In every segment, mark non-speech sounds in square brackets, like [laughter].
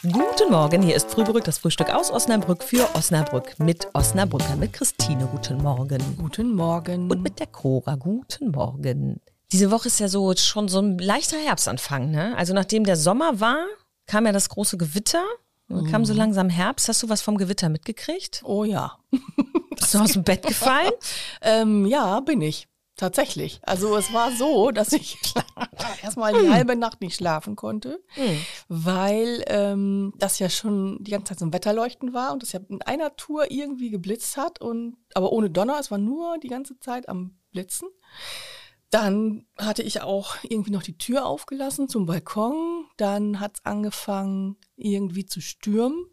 Guten Morgen, hier ist Frühbrück, das Frühstück aus Osnabrück für Osnabrück mit Osnabrücker, mit Christine. Guten Morgen. Guten Morgen. Und mit der Cora. Guten Morgen. Diese Woche ist ja so schon so ein leichter Herbstanfang, ne? Also nachdem der Sommer war, kam ja das große Gewitter. Dann kam so langsam Herbst. Hast du was vom Gewitter mitgekriegt? Oh ja. Bist du aus dem Bett gefallen? [laughs] ähm, ja, bin ich. Tatsächlich. Also es war so, [laughs] dass ich [laughs] erstmal die halbe Nacht nicht schlafen konnte, weil ähm, das ja schon die ganze Zeit so ein Wetterleuchten war und das ja in einer Tour irgendwie geblitzt hat und aber ohne Donner, es war nur die ganze Zeit am Blitzen. Dann hatte ich auch irgendwie noch die Tür aufgelassen zum Balkon. Dann hat es angefangen irgendwie zu stürmen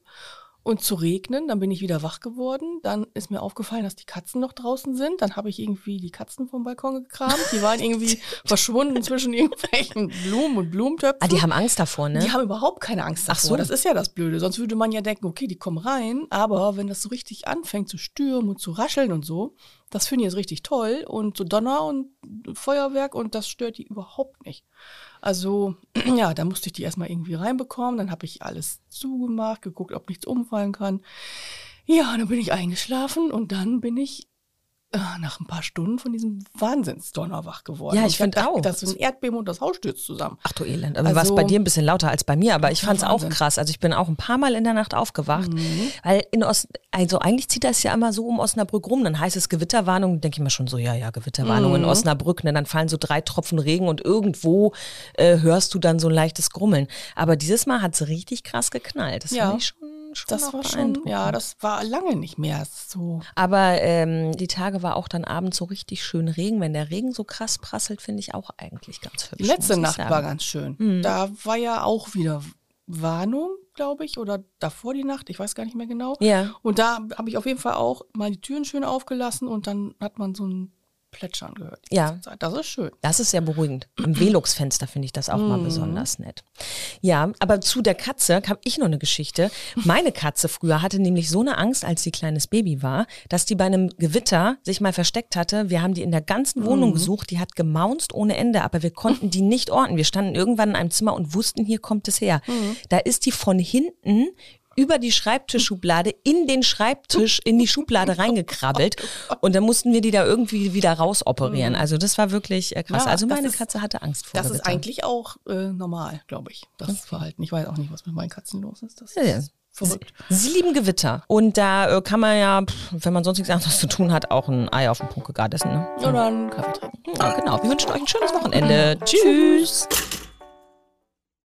und zu regnen. Dann bin ich wieder wach geworden. Dann ist mir aufgefallen, dass die Katzen noch draußen sind. Dann habe ich irgendwie die Katzen vom Balkon gekramt. Die waren irgendwie [laughs] verschwunden zwischen irgendwelchen Blumen und Blumentöpfen. Ah, die haben Angst davor, ne? Die haben überhaupt keine Angst davor. Ach so. Das ist ja das Blöde. Sonst würde man ja denken, okay, die kommen rein. Aber wenn das so richtig anfängt zu stürmen und zu rascheln und so, das finde ich jetzt richtig toll. Und so Donner und Feuerwerk und das stört die überhaupt nicht. Also, [clears throat] ja, da musste ich die erstmal irgendwie reinbekommen. Dann habe ich alles zugemacht, geguckt, ob nichts umfallen kann. Ja, dann bin ich eingeschlafen und dann bin ich nach ein paar Stunden von diesem Wahnsinnsdonner wach geworden. Ja, ich find dachte, auch. Das ist ein Erdbeben und das Haus stürzt zusammen. Ach du Elend. Aber war es Also- bei dir ein bisschen lauter als bei mir, aber ich fand es auch krass. Also ich bin auch ein paar Mal in der Nacht aufgewacht, Mhm. weil in Ost, also eigentlich zieht das ja immer so um Osnabrück rum, dann heißt es Gewitterwarnung, denke ich mir schon so, ja, ja, Gewitterwarnung Mhm. in Osnabrück, ne, dann fallen so drei Tropfen Regen und irgendwo äh, hörst du dann so ein leichtes Grummeln. Aber dieses Mal hat es richtig krass geknallt. Das Ja. fand ich schon, schon Das war schon, ja, das war lange nicht mehr so. Aber ähm, die Tage war auch dann abends so richtig schön Regen. Wenn der Regen so krass prasselt, finde ich auch eigentlich ganz hübsch. Die letzte Nacht sagen. war ganz schön. Mhm. Da war ja auch wieder Warnung, glaube ich, oder davor die Nacht, ich weiß gar nicht mehr genau. Ja. Und da habe ich auf jeden Fall auch mal die Türen schön aufgelassen und dann hat man so ein Plätschern gehört. Ja. Das ist schön. Das ist sehr beruhigend. Am Velux-Fenster finde ich das auch Mhm. mal besonders nett. Ja, aber zu der Katze habe ich noch eine Geschichte. Meine Katze früher hatte nämlich so eine Angst, als sie kleines Baby war, dass die bei einem Gewitter sich mal versteckt hatte. Wir haben die in der ganzen Mhm. Wohnung gesucht. Die hat gemaunzt ohne Ende, aber wir konnten die nicht orten. Wir standen irgendwann in einem Zimmer und wussten, hier kommt es her. Mhm. Da ist die von hinten über die Schreibtischschublade in den Schreibtisch, in die Schublade reingekrabbelt. Und dann mussten wir die da irgendwie wieder rausoperieren. Also das war wirklich äh, krass. Mhm. Ja, also meine ist- Katze hatte Angst vor Das ist eigentlich auch äh, normal, glaube ich, das Verhalten. Ich weiß auch nicht, was mit meinen Katzen los ist. Das Ja, ja. ist verrückt. Sie lieben Gewitter. Und da äh, kann man ja, wenn man sonst nichts anderes zu tun hat, auch ein Ei auf den Punkt gegart essen. Ne? Oder einen Kaffee trinken. Ja, genau. Wir wünschen euch ein schönes Wochenende. Tschüss.